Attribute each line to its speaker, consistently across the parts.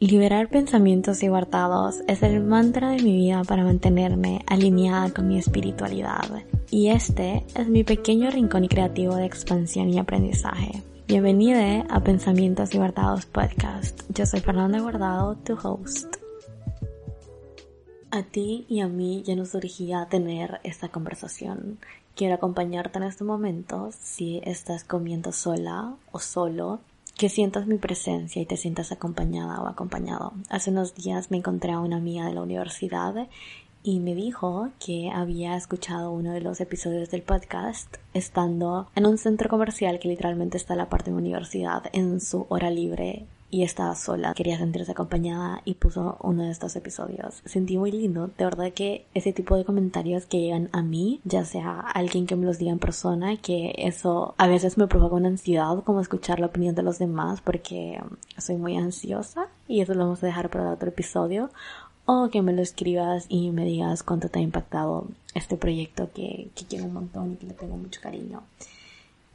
Speaker 1: Liberar pensamientos guardados es el mantra de mi vida para mantenerme alineada con mi espiritualidad. Y este es mi pequeño rincón creativo de expansión y aprendizaje. Bienvenida a Pensamientos Guardados Podcast. Yo soy Fernanda Guardado, tu host. A ti y a mí ya nos surgía tener esta conversación. Quiero acompañarte en este momento si estás comiendo sola o solo que sientas mi presencia y te sientas acompañada o acompañado. Hace unos días me encontré a una amiga de la universidad y me dijo que había escuchado uno de los episodios del podcast estando en un centro comercial que literalmente está en la parte de universidad en su hora libre y estaba sola, quería sentirse acompañada y puso uno de estos episodios. Sentí muy lindo, de verdad que ese tipo de comentarios que llegan a mí, ya sea alguien que me los diga en persona, que eso a veces me provoca una ansiedad como escuchar la opinión de los demás porque soy muy ansiosa y eso lo vamos a dejar para otro episodio o que me lo escribas y me digas cuánto te ha impactado este proyecto que, que quiero un montón y que le tengo mucho cariño.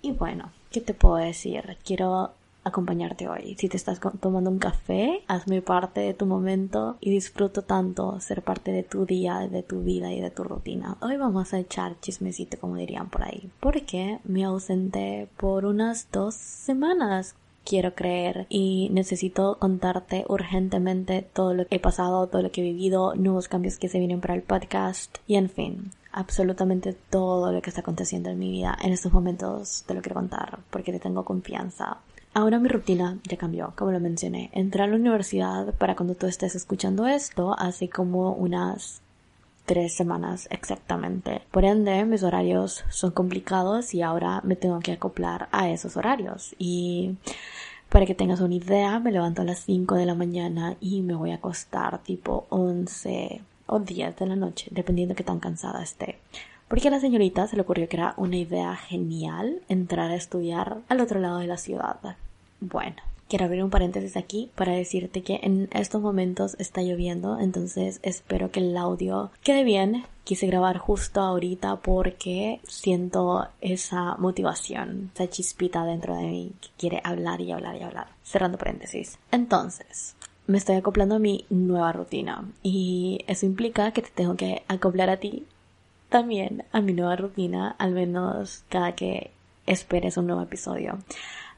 Speaker 1: Y bueno, ¿qué te puedo decir? Quiero acompañarte hoy. Si te estás tomando un café, hazme parte de tu momento y disfruto tanto ser parte de tu día, de tu vida y de tu rutina. Hoy vamos a echar chismecito, como dirían por ahí, porque me ausenté por unas dos semanas quiero creer y necesito contarte urgentemente todo lo que he pasado, todo lo que he vivido, nuevos cambios que se vienen para el podcast y en fin, absolutamente todo lo que está aconteciendo en mi vida en estos momentos te lo quiero contar porque te tengo confianza. Ahora mi rutina ya cambió, como lo mencioné. Entré a la universidad para cuando tú estés escuchando esto, hace como unas tres semanas exactamente. Por ende, mis horarios son complicados y ahora me tengo que acoplar a esos horarios. Y para que tengas una idea, me levanto a las 5 de la mañana y me voy a acostar tipo 11 o 10 de la noche, dependiendo de qué tan cansada esté. Porque a la señorita se le ocurrió que era una idea genial entrar a estudiar al otro lado de la ciudad. Bueno, quiero abrir un paréntesis aquí para decirte que en estos momentos está lloviendo, entonces espero que el audio quede bien. Quise grabar justo ahorita porque siento esa motivación, esa chispita dentro de mí que quiere hablar y hablar y hablar. Cerrando paréntesis. Entonces, me estoy acoplando a mi nueva rutina y eso implica que te tengo que acoplar a ti también a mi nueva rutina, al menos cada que esperes un nuevo episodio.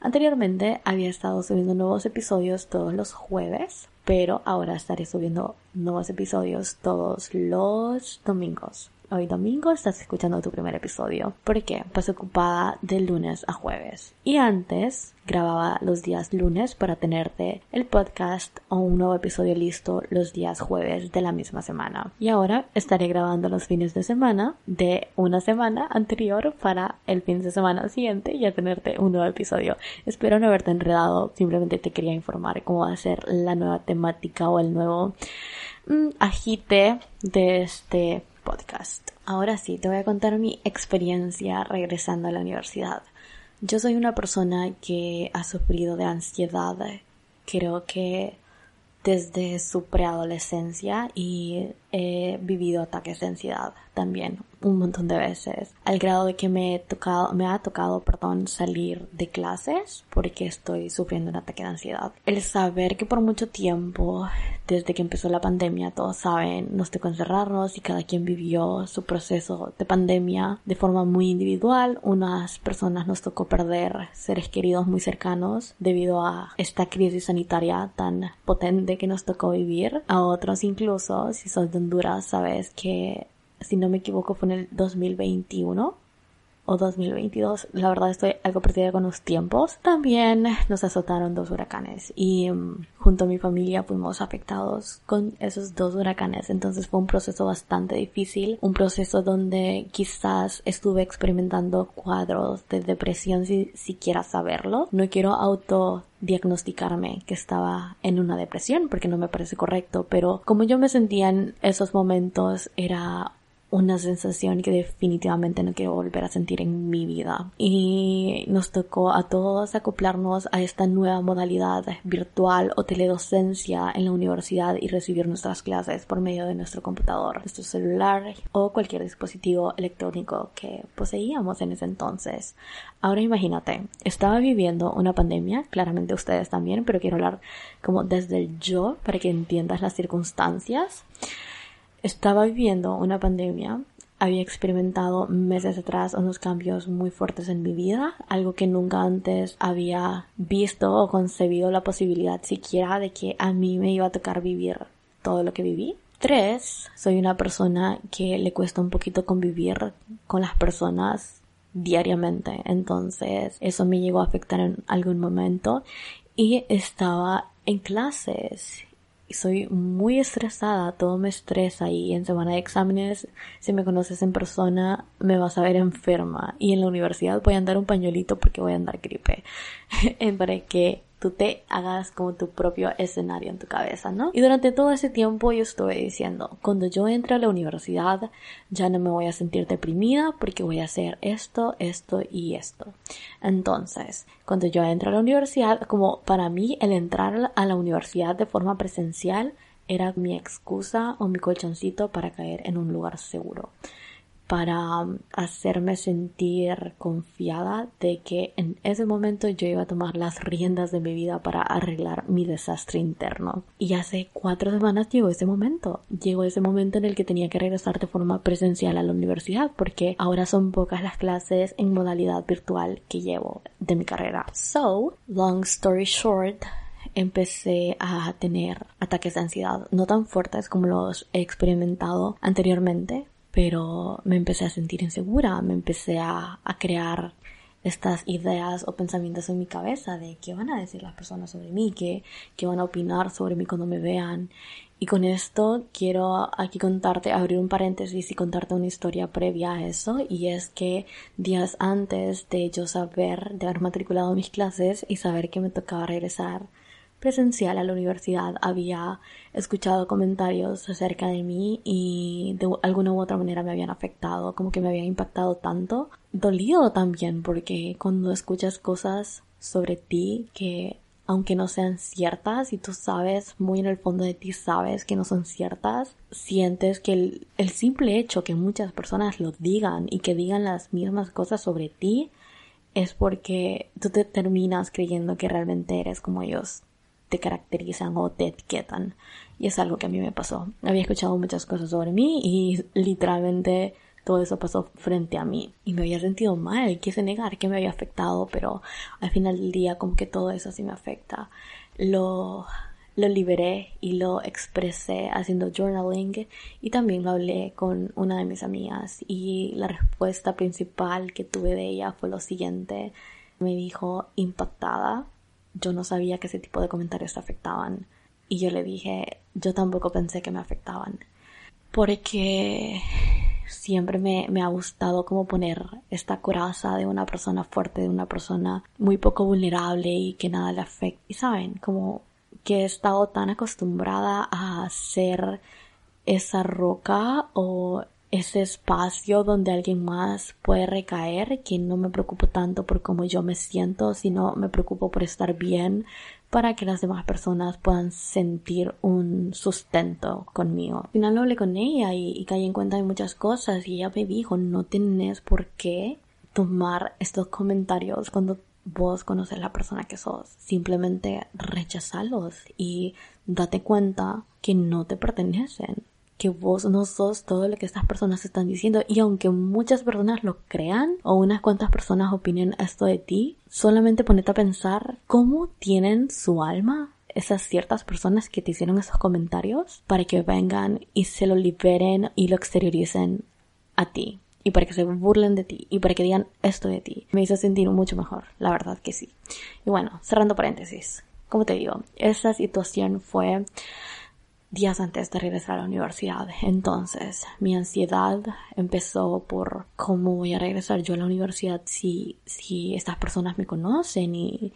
Speaker 1: Anteriormente había estado subiendo nuevos episodios todos los jueves, pero ahora estaré subiendo nuevos episodios todos los domingos. Hoy domingo estás escuchando tu primer episodio. ¿Por qué? Pues ocupada de lunes a jueves. Y antes grababa los días lunes para tenerte el podcast o un nuevo episodio listo los días jueves de la misma semana. Y ahora estaré grabando los fines de semana de una semana anterior para el fin de semana siguiente y a tenerte un nuevo episodio. Espero no haberte enredado, simplemente te quería informar cómo va a ser la nueva temática o el nuevo mm, agite de este podcast. Ahora sí, te voy a contar mi experiencia regresando a la universidad. Yo soy una persona que ha sufrido de ansiedad, creo que desde su preadolescencia y he vivido ataques de ansiedad también un montón de veces, al grado de que me, he tocado, me ha tocado, perdón, salir de clases porque estoy sufriendo un ataque de ansiedad. El saber que por mucho tiempo, desde que empezó la pandemia, todos saben, nos tocó encerrarnos y cada quien vivió su proceso de pandemia de forma muy individual. Unas personas nos tocó perder seres queridos muy cercanos debido a esta crisis sanitaria tan potente que nos tocó vivir. A otros incluso, si sos de Honduras, sabes que si no me equivoco, fue en el 2021 o 2022. La verdad estoy algo perdida con los tiempos. También nos azotaron dos huracanes y mm, junto a mi familia fuimos afectados con esos dos huracanes. Entonces fue un proceso bastante difícil, un proceso donde quizás estuve experimentando cuadros de depresión sin siquiera saberlo. No quiero auto diagnosticarme que estaba en una depresión porque no me parece correcto, pero como yo me sentía en esos momentos era una sensación que definitivamente no quiero volver a sentir en mi vida. Y nos tocó a todos acoplarnos a esta nueva modalidad virtual o teledocencia en la universidad y recibir nuestras clases por medio de nuestro computador, nuestro celular o cualquier dispositivo electrónico que poseíamos en ese entonces. Ahora imagínate, estaba viviendo una pandemia, claramente ustedes también, pero quiero hablar como desde el yo para que entiendas las circunstancias. Estaba viviendo una pandemia, había experimentado meses atrás unos cambios muy fuertes en mi vida, algo que nunca antes había visto o concebido la posibilidad siquiera de que a mí me iba a tocar vivir todo lo que viví. Tres, soy una persona que le cuesta un poquito convivir con las personas diariamente, entonces eso me llegó a afectar en algún momento y estaba en clases soy muy estresada, todo me estresa y en semana de exámenes, si me conoces en persona, me vas a ver enferma y en la universidad voy a andar un pañuelito porque voy a andar gripe. Para que tú te hagas como tu propio escenario en tu cabeza, ¿no? Y durante todo ese tiempo yo estuve diciendo, cuando yo entre a la universidad ya no me voy a sentir deprimida porque voy a hacer esto, esto y esto. Entonces, cuando yo entro a la universidad, como para mí el entrar a la universidad de forma presencial era mi excusa o mi colchoncito para caer en un lugar seguro para um, hacerme sentir confiada de que en ese momento yo iba a tomar las riendas de mi vida para arreglar mi desastre interno. Y hace cuatro semanas llegó ese momento. Llegó ese momento en el que tenía que regresar de forma presencial a la universidad porque ahora son pocas las clases en modalidad virtual que llevo de mi carrera. So, long story short, empecé a tener ataques de ansiedad, no tan fuertes como los he experimentado anteriormente, pero me empecé a sentir insegura, me empecé a, crear estas ideas o pensamientos en mi cabeza de qué van a decir las personas sobre mí, qué, qué van a opinar sobre mí cuando me vean. Y con esto quiero aquí contarte, abrir un paréntesis y contarte una historia previa a eso, y es que días antes de yo saber, de haber matriculado mis clases y saber que me tocaba regresar presencial a la universidad había escuchado comentarios acerca de mí y de alguna u otra manera me habían afectado, como que me habían impactado tanto. Dolido también porque cuando escuchas cosas sobre ti que aunque no sean ciertas y tú sabes, muy en el fondo de ti sabes que no son ciertas, sientes que el, el simple hecho que muchas personas lo digan y que digan las mismas cosas sobre ti es porque tú te terminas creyendo que realmente eres como ellos te caracterizan o te etiquetan. Y es algo que a mí me pasó. Había escuchado muchas cosas sobre mí y literalmente todo eso pasó frente a mí. Y me había sentido mal, quise negar que me había afectado, pero al final del día como que todo eso sí me afecta. Lo, lo liberé y lo expresé haciendo journaling y también lo hablé con una de mis amigas y la respuesta principal que tuve de ella fue lo siguiente. Me dijo impactada yo no sabía que ese tipo de comentarios te afectaban. Y yo le dije, yo tampoco pensé que me afectaban. Porque siempre me, me, ha gustado como poner esta coraza de una persona fuerte, de una persona muy poco vulnerable y que nada le afecta. Y saben, como que he estado tan acostumbrada a ser esa roca o ese espacio donde alguien más puede recaer, que no me preocupo tanto por cómo yo me siento, sino me preocupo por estar bien para que las demás personas puedan sentir un sustento conmigo. Al final hablé con ella y, y caí en cuenta de muchas cosas y ella me dijo, no tenés por qué tomar estos comentarios cuando vos conoces la persona que sos. Simplemente rechazalos y date cuenta que no te pertenecen que vos no sos todo lo que estas personas están diciendo y aunque muchas personas lo crean o unas cuantas personas opinen esto de ti, solamente ponete a pensar cómo tienen su alma esas ciertas personas que te hicieron esos comentarios para que vengan y se lo liberen y lo exterioricen a ti y para que se burlen de ti y para que digan esto de ti. Me hizo sentir mucho mejor, la verdad que sí. Y bueno, cerrando paréntesis, como te digo, esa situación fue días antes de regresar a la universidad. Entonces, mi ansiedad empezó por cómo voy a regresar yo a la universidad si, si estas personas me conocen y,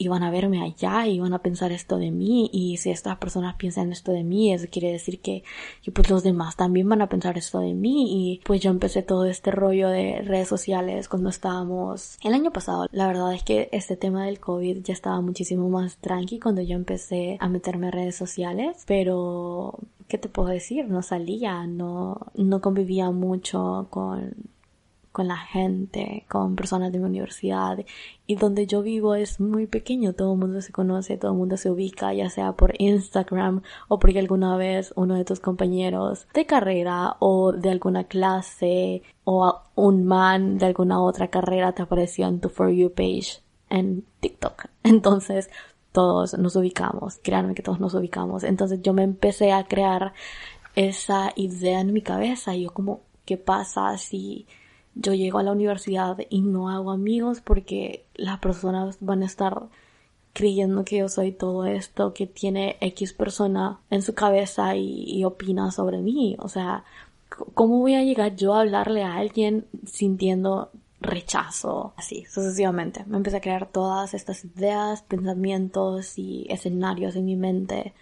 Speaker 1: iban a verme allá y iban a pensar esto de mí. Y si estas personas piensan esto de mí eso quiere decir que, pues los demás también van a pensar esto de mí. Y pues yo empecé todo este rollo de redes sociales cuando estábamos el año pasado. La verdad es que este tema del COVID ya estaba muchísimo más tranqui cuando yo empecé a meterme en redes sociales. Pero ¿qué te puedo decir? No salía, no, no convivía mucho con con la gente, con personas de mi universidad y donde yo vivo es muy pequeño, todo el mundo se conoce, todo el mundo se ubica, ya sea por Instagram o porque alguna vez uno de tus compañeros de carrera o de alguna clase o un man de alguna otra carrera te apareció en tu For You page en TikTok. Entonces todos nos ubicamos, créanme que todos nos ubicamos. Entonces yo me empecé a crear esa idea en mi cabeza y yo como, ¿qué pasa si yo llego a la universidad y no hago amigos porque las personas van a estar creyendo que yo soy todo esto que tiene X persona en su cabeza y, opina sobre mí. O sea, ¿cómo voy a llegar yo a hablarle a alguien sintiendo rechazo? Así, sucesivamente. Me empecé a crear todas estas ideas, pensamientos y escenarios en mi mente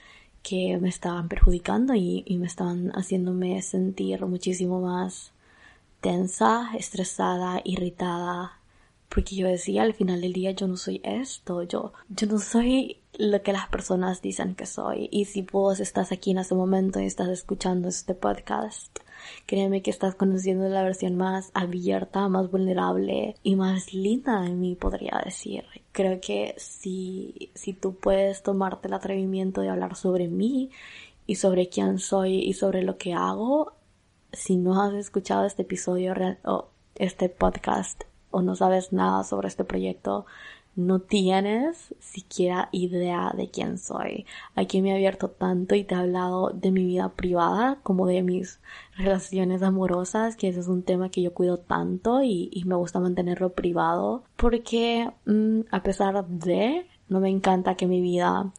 Speaker 1: que me estaban perjudicando y, y me estaban haciéndome sentir muchísimo más tensa, estresada, irritada, porque yo decía al final del día yo no soy esto, yo, yo no soy lo que las personas dicen que soy. Y si vos estás aquí en este momento y estás escuchando este podcast, créeme que estás conociendo la versión más abierta, más vulnerable y más linda de mí, podría decir. Creo que si, si tú puedes tomarte el atrevimiento de hablar sobre mí y sobre quién soy y sobre lo que hago, si no has escuchado este episodio o este podcast o no sabes nada sobre este proyecto, no tienes siquiera idea de quién soy. Aquí me he abierto tanto y te he hablado de mi vida privada como de mis relaciones amorosas, que ese es un tema que yo cuido tanto y, me gusta mantenerlo privado porque mm, a pesar de, no me encanta que mi vida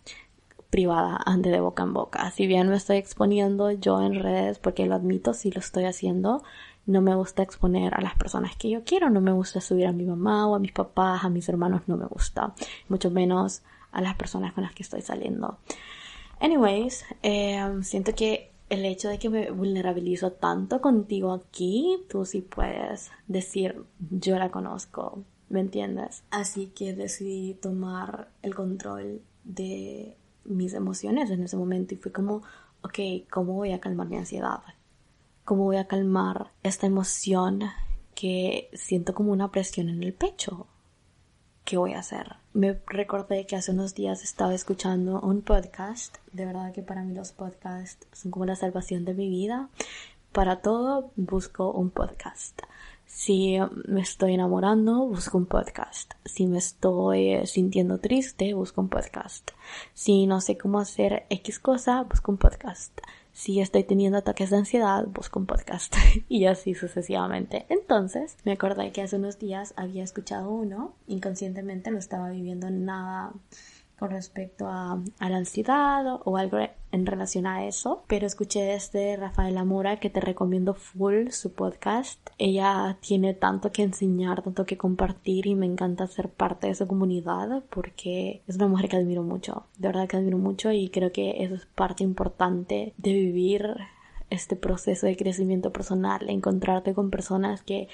Speaker 1: privada ande de boca en boca. Si bien me estoy exponiendo yo en redes, porque lo admito, si lo estoy haciendo, no me gusta exponer a las personas que yo quiero, no me gusta subir a mi mamá o a mis papás, a mis hermanos, no me gusta, mucho menos a las personas con las que estoy saliendo. Anyways, em, siento que el hecho de que me vulnerabilizo tanto contigo aquí, tú sí puedes decir, yo la conozco, ¿me entiendes? Así que decidí tomar el control de mis emociones en ese momento y fue como, ok, ¿cómo voy a calmar mi ansiedad? ¿Cómo voy a calmar esta emoción que siento como una presión en el pecho? ¿Qué voy a hacer? Me recordé que hace unos días estaba escuchando un podcast. De verdad que para mí los podcasts son como la salvación de mi vida. Para todo busco un podcast. Si me estoy enamorando, busco un podcast. Si me estoy sintiendo triste, busco un podcast. Si no sé cómo hacer X cosa, busco un podcast. Si estoy teniendo ataques de ansiedad, busco un podcast. y así sucesivamente. Entonces, me acordé que hace unos días había escuchado uno. Inconscientemente no estaba viviendo nada con respecto a, la ansiedad o algo en relación a eso, pero escuché desde Rafaela Mora que te recomiendo full su podcast. Ella tiene tanto que enseñar, tanto que compartir y me encanta ser parte de su comunidad porque es una mujer que admiro mucho, de verdad que admiro mucho y creo que eso es parte importante de vivir este proceso de crecimiento personal, encontrarte con personas que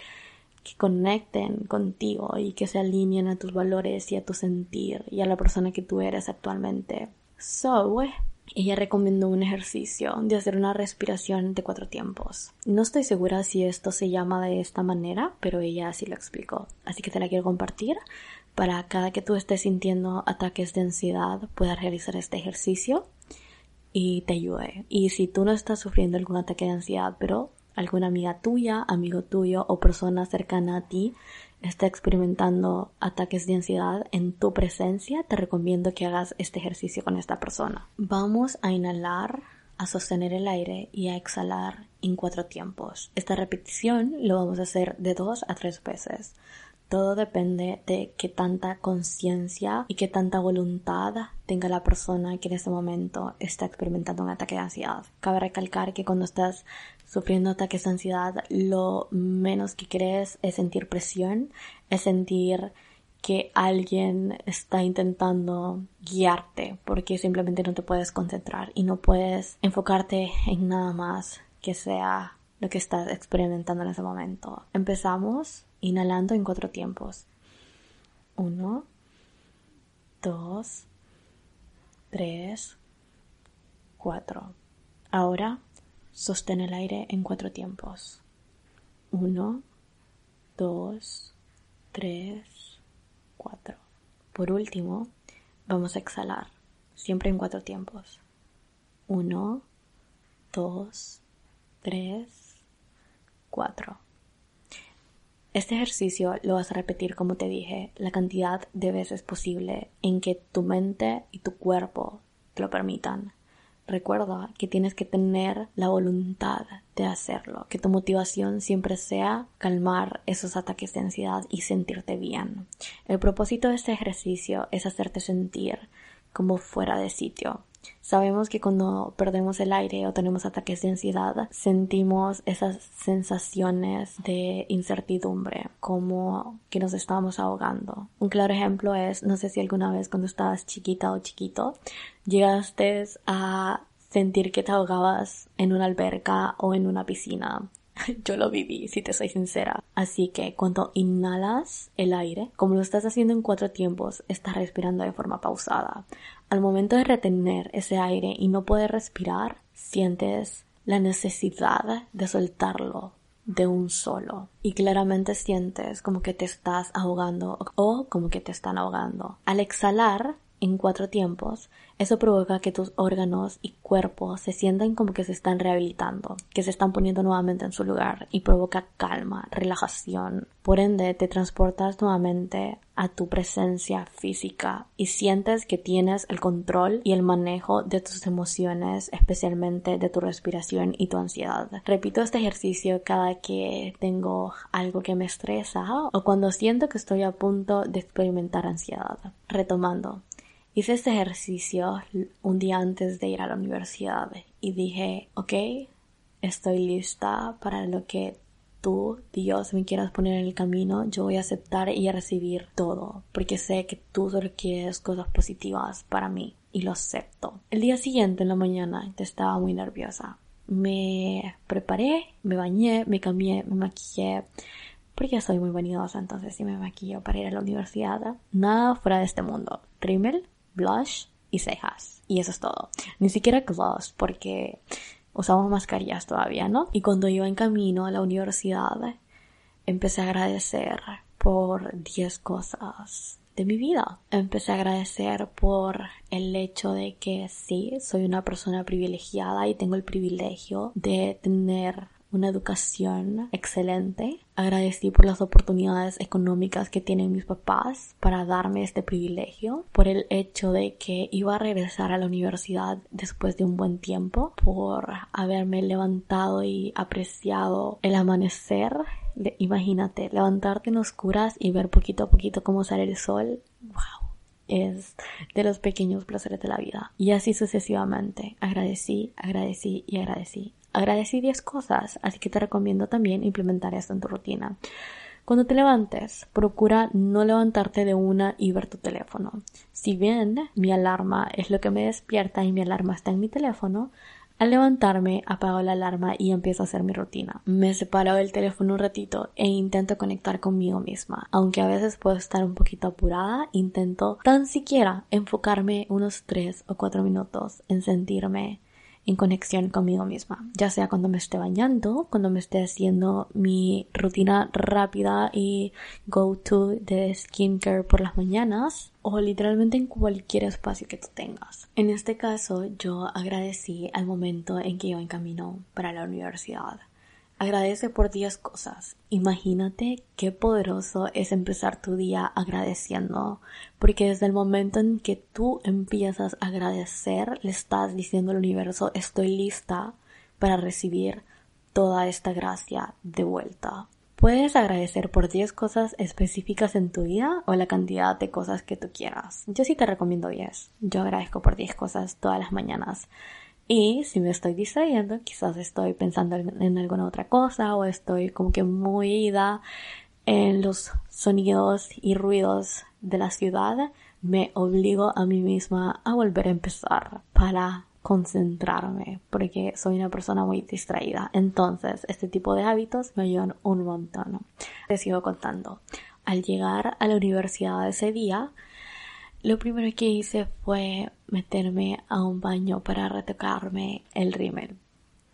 Speaker 1: que conecten contigo y que se alineen a tus valores y a tu sentir y a la persona que tú eres actualmente. So, ella recomendó un ejercicio de hacer una respiración de cuatro tiempos. No estoy segura si esto se llama de esta manera, pero ella así lo explicó. Así que te la quiero compartir para cada que tú estés sintiendo ataques de ansiedad puedas realizar este ejercicio y te ayude. Y si tú no estás sufriendo algún ataque de ansiedad, pero alguna amiga tuya, amigo tuyo o persona cercana a ti está experimentando ataques de ansiedad en tu presencia, te recomiendo que hagas este ejercicio con esta persona. Vamos a inhalar, a sostener el aire y a exhalar en cuatro tiempos. Esta repetición lo vamos a hacer de dos a tres veces. Todo depende de qué tanta conciencia y qué tanta voluntad tenga la persona que en ese momento está experimentando un ataque de ansiedad. Cabe recalcar que cuando estás sufriendo ataques de ansiedad, lo menos que crees es sentir presión, es sentir que alguien está intentando guiarte porque simplemente no te puedes concentrar y no puedes enfocarte en nada más que sea lo que estás experimentando en ese momento. Empezamos inhalando en cuatro tiempos. Uno, dos, tres, cuatro. Ahora sostén el aire en cuatro tiempos. Uno, dos, tres, cuatro. Por último, vamos a exhalar, siempre en cuatro tiempos. Uno, dos, tres, cuatro. Este ejercicio lo vas a repetir, como te dije, la cantidad de veces posible en que tu mente y tu cuerpo te lo permitan. Recuerda que tienes que tener la voluntad de hacerlo, que tu motivación siempre sea calmar esos ataques de ansiedad y sentirte bien. El propósito de este ejercicio es hacerte sentir como fuera de sitio, Sabemos que cuando perdemos el aire o tenemos ataques de ansiedad, sentimos esas sensaciones de incertidumbre, como que nos estamos ahogando. Un claro ejemplo es, no sé si alguna vez cuando estabas chiquita o chiquito, llegaste a sentir que te ahogabas en una alberca o en una piscina Yo lo viví, si te soy sincera. Así que cuando inhalas el aire, como lo estás haciendo en cuatro tiempos, estás respirando de forma pausada. Al momento de retener ese aire y no poder respirar, sientes la necesidad de soltarlo de un solo y claramente sientes como que te estás ahogando o como que te están ahogando. Al exhalar, en cuatro tiempos, eso provoca que tus órganos y cuerpo se sientan como que se están rehabilitando, que se están poniendo nuevamente en su lugar y provoca calma, relajación. Por ende, te transportas nuevamente a tu presencia física y sientes que tienes el control y el manejo de tus emociones, especialmente de tu respiración y tu ansiedad. Repito este ejercicio cada que tengo algo que me estresa o cuando siento que estoy a punto de experimentar ansiedad. Retomando, Hice este ejercicio un día antes de ir a la universidad y dije, ok, estoy lista para lo que tú, Dios, me quieras poner en el camino, yo voy a aceptar y a recibir todo, porque sé que tú solo quieres cosas positivas para mí y lo acepto. El día siguiente en la mañana estaba muy nerviosa. Me preparé, me bañé, me cambié, me maquillé, porque soy muy vanidosa, entonces sí me maquillo para ir a la universidad. Nada fuera de este mundo. Rimmel, blush y cejas. Y eso es todo. Ni siquiera gloss porque usamos mascarillas todavía, ¿no? Y cuando iba en camino a la universidad, empecé a agradecer por 10 cosas de mi vida. Empecé a agradecer por el hecho de que sí, soy una persona privilegiada y tengo el privilegio de tener una educación excelente. Agradecí por las oportunidades económicas que tienen mis papás para darme este privilegio, por el hecho de que iba a regresar a la universidad después de un buen tiempo, por haberme levantado y apreciado el amanecer. Imagínate, levantarte en oscuras y ver poquito a poquito cómo sale el sol. ¡Wow! es de los pequeños placeres de la vida. Y así sucesivamente. Agradecí, agradecí y agradecí. Agradecí 10 cosas, así que te recomiendo también implementar esto en tu rutina. Cuando te levantes, procura no levantarte de una y ver tu teléfono. Si bien mi alarma es lo que me despierta y mi alarma está en mi teléfono, al levantarme apago la alarma y empiezo a hacer mi rutina. Me separo del teléfono un ratito e intento conectar conmigo misma. Aunque a veces puedo estar un poquito apurada, intento tan siquiera enfocarme unos 3 o 4 minutos en sentirme en conexión conmigo misma, ya sea cuando me esté bañando, cuando me esté haciendo mi rutina rápida y go to de skincare por las mañanas o literalmente en cualquier espacio que tú tengas. En este caso yo agradecí al momento en que iba en camino para la universidad Agradece por 10 cosas. Imagínate qué poderoso es empezar tu día agradeciendo, porque desde el momento en que tú empiezas a agradecer, le estás diciendo al universo, estoy lista para recibir toda esta gracia de vuelta. Puedes agradecer por 10 cosas específicas en tu vida o la cantidad de cosas que tú quieras. Yo sí te recomiendo 10. Yo agradezco por 10 cosas todas las mañanas. Y si me estoy distrayendo, quizás estoy pensando en, alguna otra cosa o estoy como que muy ida en los sonidos y ruidos de la ciudad, me obligo a mí misma a volver a empezar para concentrarme porque soy una persona muy distraída. Entonces, este tipo de hábitos me ayudan un montón. Les sigo contando. Al llegar a la universidad ese día, lo primero que hice fue meterme a un baño para retocarme el rímel.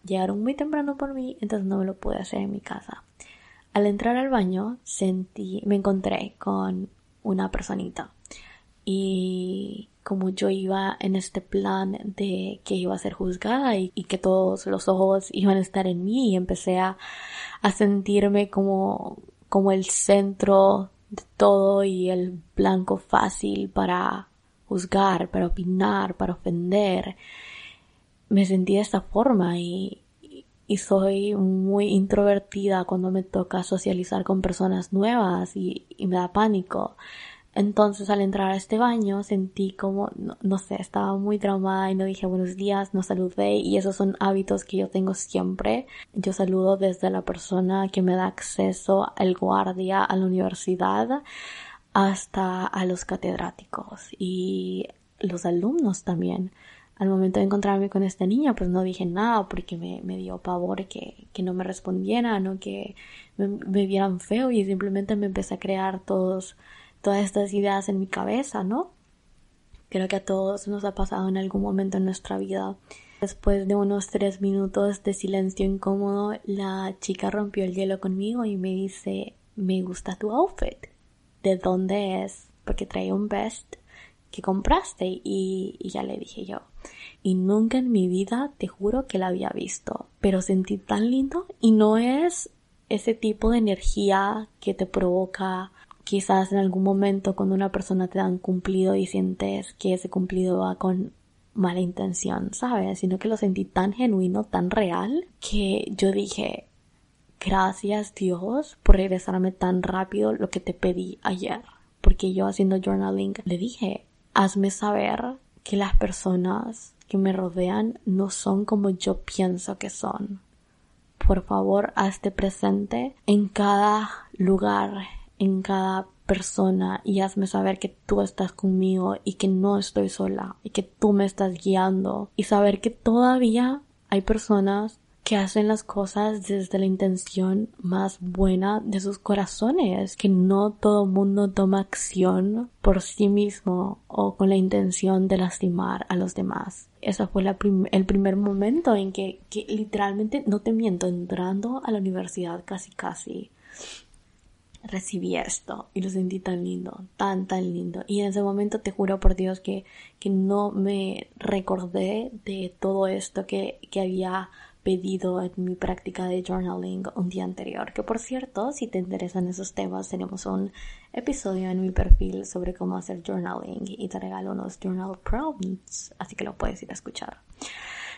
Speaker 1: Llegaron muy temprano por mí, entonces no me lo pude hacer en mi casa. Al entrar al baño, sentí, me encontré con una personita. Y como yo iba en este plan de que iba a ser juzgada y, que todos los ojos iban a estar en mí y empecé a, a sentirme como, como el centro de todo y el blanco fácil para juzgar, para opinar, para ofender. Me sentí de esta forma y, y soy muy introvertida cuando me toca socializar con personas nuevas y, y me da pánico. Entonces al entrar a este baño sentí como, no, sé, estaba muy traumada y no dije buenos días, no saludé y esos son hábitos que yo tengo siempre. Yo saludo desde la persona que me da acceso al guardia a la universidad hasta a los catedráticos y los alumnos también. Al momento de encontrarme con esta niña, pues no dije nada porque me, me dio pavor que, que, no me respondieran o que me, me vieran feo y simplemente me empecé a crear todos todas estas ideas en mi cabeza, ¿no? Creo que a todos nos ha pasado en algún momento en nuestra vida. Después de unos tres minutos de silencio incómodo, la chica rompió el hielo conmigo y me dice, me gusta tu outfit. ¿De dónde es? Porque trae un vest que compraste y, y, ya le dije yo. Y nunca en mi vida te juro que la había visto, pero sentí tan lindo y no es ese tipo de energía que te provoca quizás en algún momento cuando una persona te da cumplido y sientes que ese cumplido va con mala intención, ¿sabes? Sino que lo sentí tan genuino, tan real, que yo dije, gracias Dios por regresarme tan rápido lo que te pedí ayer. Porque yo haciendo journaling le dije, hazme saber que las personas que me rodean no son como yo pienso que son. Por favor, hazte presente en cada lugar, en cada persona y hazme saber que tú estás conmigo y que no estoy sola y que tú me estás guiando y saber que todavía hay personas que hacen las cosas desde la intención más buena de sus corazones, que no todo mundo toma acción por sí mismo o con la intención de lastimar a los demás. Ese fue el primer momento en que, que literalmente, no te miento, entrando a la universidad casi casi, recibí esto y lo sentí tan lindo, tan, tan lindo. Y en ese momento te juro por Dios que, que no me recordé de todo esto que, que había pedido en mi práctica de journaling un día anterior. Que por cierto, si te interesan esos temas, tenemos un episodio en mi perfil sobre cómo hacer journaling y te regalo unos journal prompts, así que lo puedes ir a escuchar.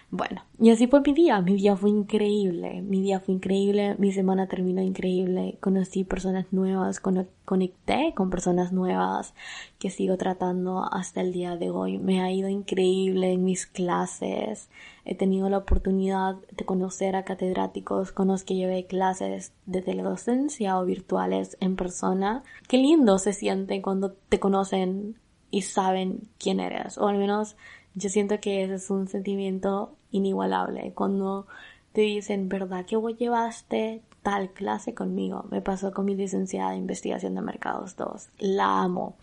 Speaker 1: Bueno, y así fue mi día. Mi día fue increíble. Mi día fue increíble. Mi semana terminó increíble. Conocí personas nuevas, conecté con personas nuevas que sigo tratando hasta el día de hoy. Me ha ido increíble en mis clases. He tenido la oportunidad de conocer a catedráticos con los que llevé clases de teledocencia o virtuales en persona. Qué lindo se siente cuando te conocen y saben quién eres. O al menos yo siento que ese es un sentimiento inigualable. Cuando te dicen, ¿verdad que vos llevaste tal clase conmigo? Me pasó con mi licenciada de investigación de mercados 2. La amo.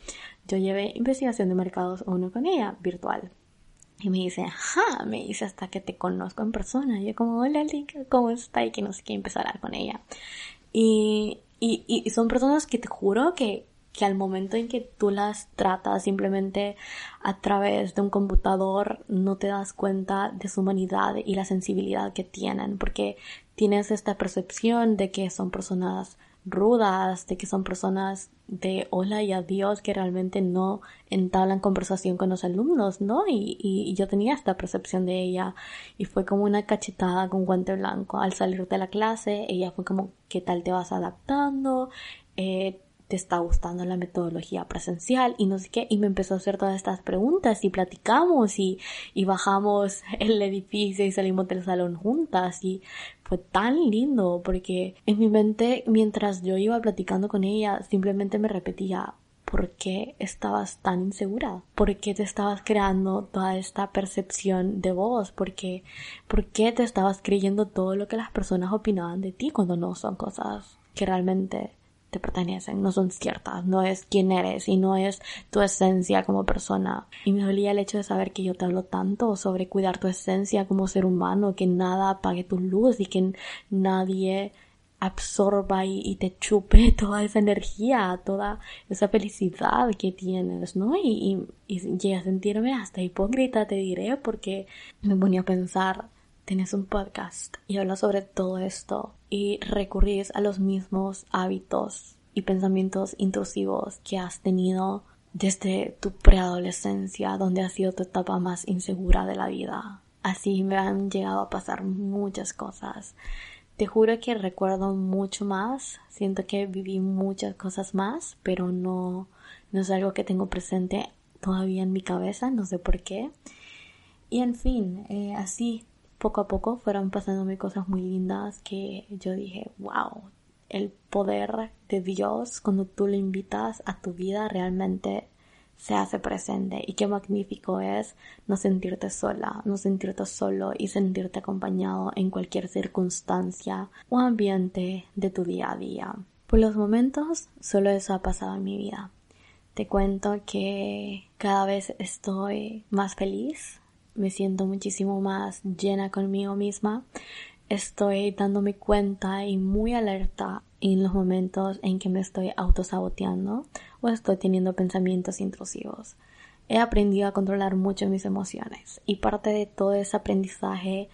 Speaker 1: Yo llevé investigación de mercados 1 con ella, virtual. Y me dice, ajá, me dice hasta que te conozco en persona. Y yo como, hola, Link, ¿cómo está? Y que no sé qué empezar a hablar con ella. Y, y, y son personas que te juro que que al momento en que tú las tratas simplemente a través de un computador no te das cuenta de su humanidad y la sensibilidad que tienen porque tienes esta percepción de que son personas rudas, de que son personas de hola y adiós que realmente no entablan conversación con los alumnos, ¿no? Y, y, yo tenía esta percepción de ella y fue como una cachetada con guante blanco. Al salir de la clase, ella fue como, ¿qué tal te vas adaptando? Eh, te está gustando la metodología presencial y no sé qué, y me empezó a hacer todas estas preguntas y platicamos y, y bajamos el edificio y salimos del salón juntas y fue tan lindo porque en mi mente mientras yo iba platicando con ella simplemente me repetía por qué estabas tan insegura, por qué te estabas creando toda esta percepción de vos, por qué, por qué te estabas creyendo todo lo que las personas opinaban de ti cuando no son cosas que realmente te pertenecen, no son ciertas, no es quién eres y no es tu esencia como persona. Y me dolía el hecho de saber que yo te hablo tanto sobre cuidar tu esencia como ser humano, que nada apague tu luz y que nadie absorba y, te chupe toda esa energía, toda esa felicidad que tienes, ¿no? Y, y, llegué a sentirme hasta hipócrita, te diré, porque me ponía a pensar, tienes un podcast y hablas sobre todo esto y recurrís a los mismos hábitos y pensamientos intrusivos que has tenido desde tu preadolescencia, donde ha sido tu etapa más insegura de la vida. Así me han llegado a pasar muchas cosas. Te juro que recuerdo mucho más, siento que viví muchas cosas más, pero no, no es algo que tengo presente todavía en mi cabeza, no sé por qué. Y en fin, eh, así poco a poco fueron pasándome cosas muy lindas que yo dije, wow, el poder de Dios cuando tú le invitas a tu vida realmente se hace presente y qué magnífico es no sentirte sola, no sentirte solo y sentirte acompañado en cualquier circunstancia o ambiente de tu día a día. Por los momentos solo eso ha pasado en mi vida. Te cuento que cada vez estoy más feliz, me siento muchísimo más llena conmigo misma. Estoy dándome cuenta y muy alerta en los momentos en que me estoy autosaboteando o estoy teniendo pensamientos intrusivos. He aprendido a controlar mucho mis emociones y parte de todo ese aprendizaje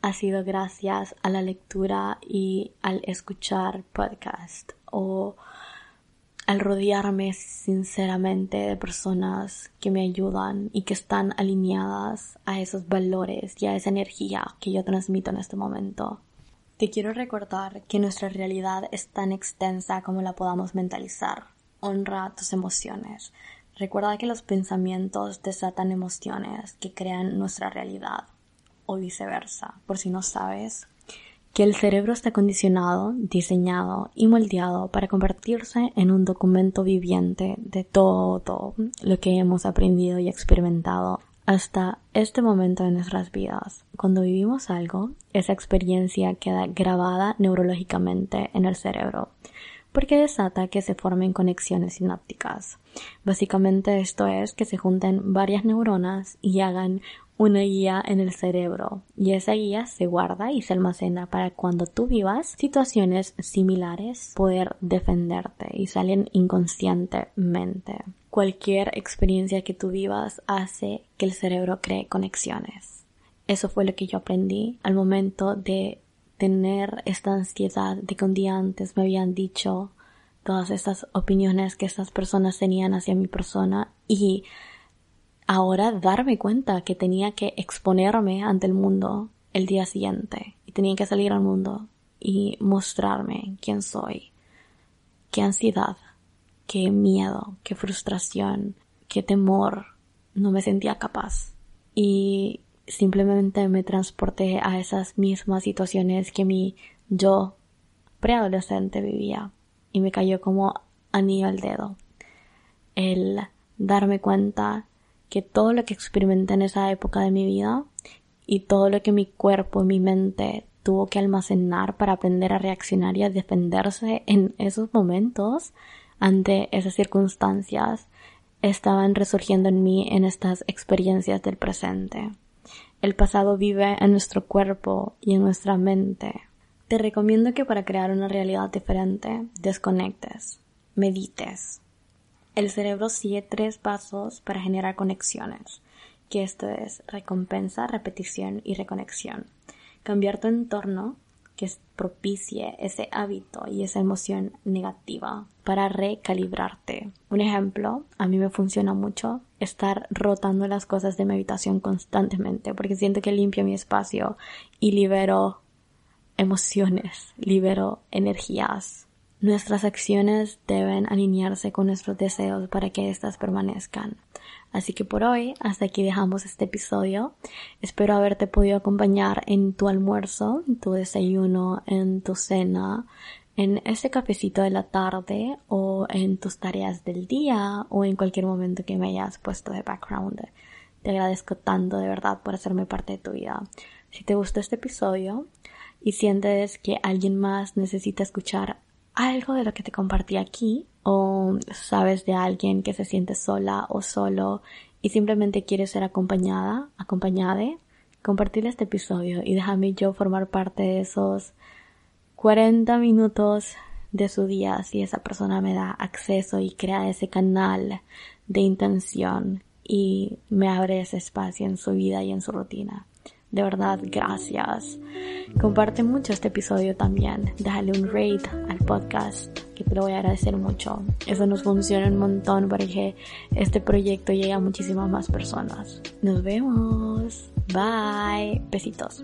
Speaker 1: ha sido gracias a la lectura y al escuchar podcast o al rodearme sinceramente de personas que me ayudan y que están alineadas a esos valores y a esa energía que yo transmito en este momento. Te quiero recordar que nuestra realidad es tan extensa como la podamos mentalizar. Honra tus emociones. Recuerda que los pensamientos desatan emociones que crean nuestra realidad o viceversa. Por si no sabes, que el cerebro está condicionado, diseñado y moldeado para convertirse en un documento viviente de todo lo que hemos aprendido y experimentado hasta este momento de nuestras vidas. Cuando vivimos algo, esa experiencia queda grabada neurológicamente en el cerebro, porque desata que se formen conexiones sinápticas. Básicamente esto es que se junten varias neuronas y hagan una guía en el cerebro y esa guía se guarda y se almacena para cuando tú vivas situaciones similares poder defenderte y salen inconscientemente. Cualquier experiencia que tú vivas hace que el cerebro cree conexiones. Eso fue lo que yo aprendí al momento de tener esta ansiedad de que un día antes me habían dicho todas estas opiniones que estas personas tenían hacia mi persona y ahora darme cuenta que tenía que exponerme ante el mundo el día siguiente y tenía que salir al mundo y mostrarme quién soy. Qué ansiedad, qué miedo, qué frustración, qué temor. No me sentía capaz. Y simplemente me transporté a esas mismas situaciones que mi yo preadolescente vivía y me cayó como anillo al dedo. El darme cuenta que todo lo que experimenté en esa época de mi vida y todo lo que mi cuerpo y mi mente tuvo que almacenar para aprender a reaccionar y a defenderse en esos momentos ante esas circunstancias estaban resurgiendo en mí en estas experiencias del presente. El pasado vive en nuestro cuerpo y en nuestra mente. Te recomiendo que para crear una realidad diferente desconectes, medites, el cerebro sigue tres pasos para generar conexiones, que esto es recompensa, repetición y reconexión. Cambiar tu entorno que propicie ese hábito y esa emoción negativa para recalibrarte. Un ejemplo, a mí me funciona mucho estar rotando las cosas de mi habitación constantemente porque siento que limpio mi espacio y libero emociones, libero energías, Nuestras acciones deben alinearse con nuestros deseos para que éstas permanezcan. Así que por hoy, hasta aquí dejamos este episodio. Espero haberte podido acompañar en tu almuerzo, en tu desayuno, en tu cena, en este cafecito de la tarde o en tus tareas del día o en cualquier momento que me hayas puesto de background. Te agradezco tanto de verdad por hacerme parte de tu vida. Si te gustó este episodio y sientes que alguien más necesita escuchar algo de lo que te compartí aquí o sabes de alguien que se siente sola o solo y simplemente quiere ser acompañada, acompañada, compartir este episodio y déjame yo formar parte de esos 40 minutos de su día si esa persona me da acceso y crea ese canal de intención y me abre ese espacio en su vida y en su rutina. De verdad, gracias. Comparte mucho este episodio también. Déjale un rate al podcast, que te lo voy a agradecer mucho. Eso nos funciona un montón para que este proyecto llegue a muchísimas más personas. Nos vemos. Bye. Besitos.